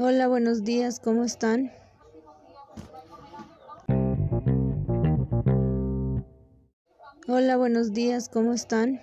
Hola, buenos días, ¿cómo están? Hola, buenos días, ¿cómo están?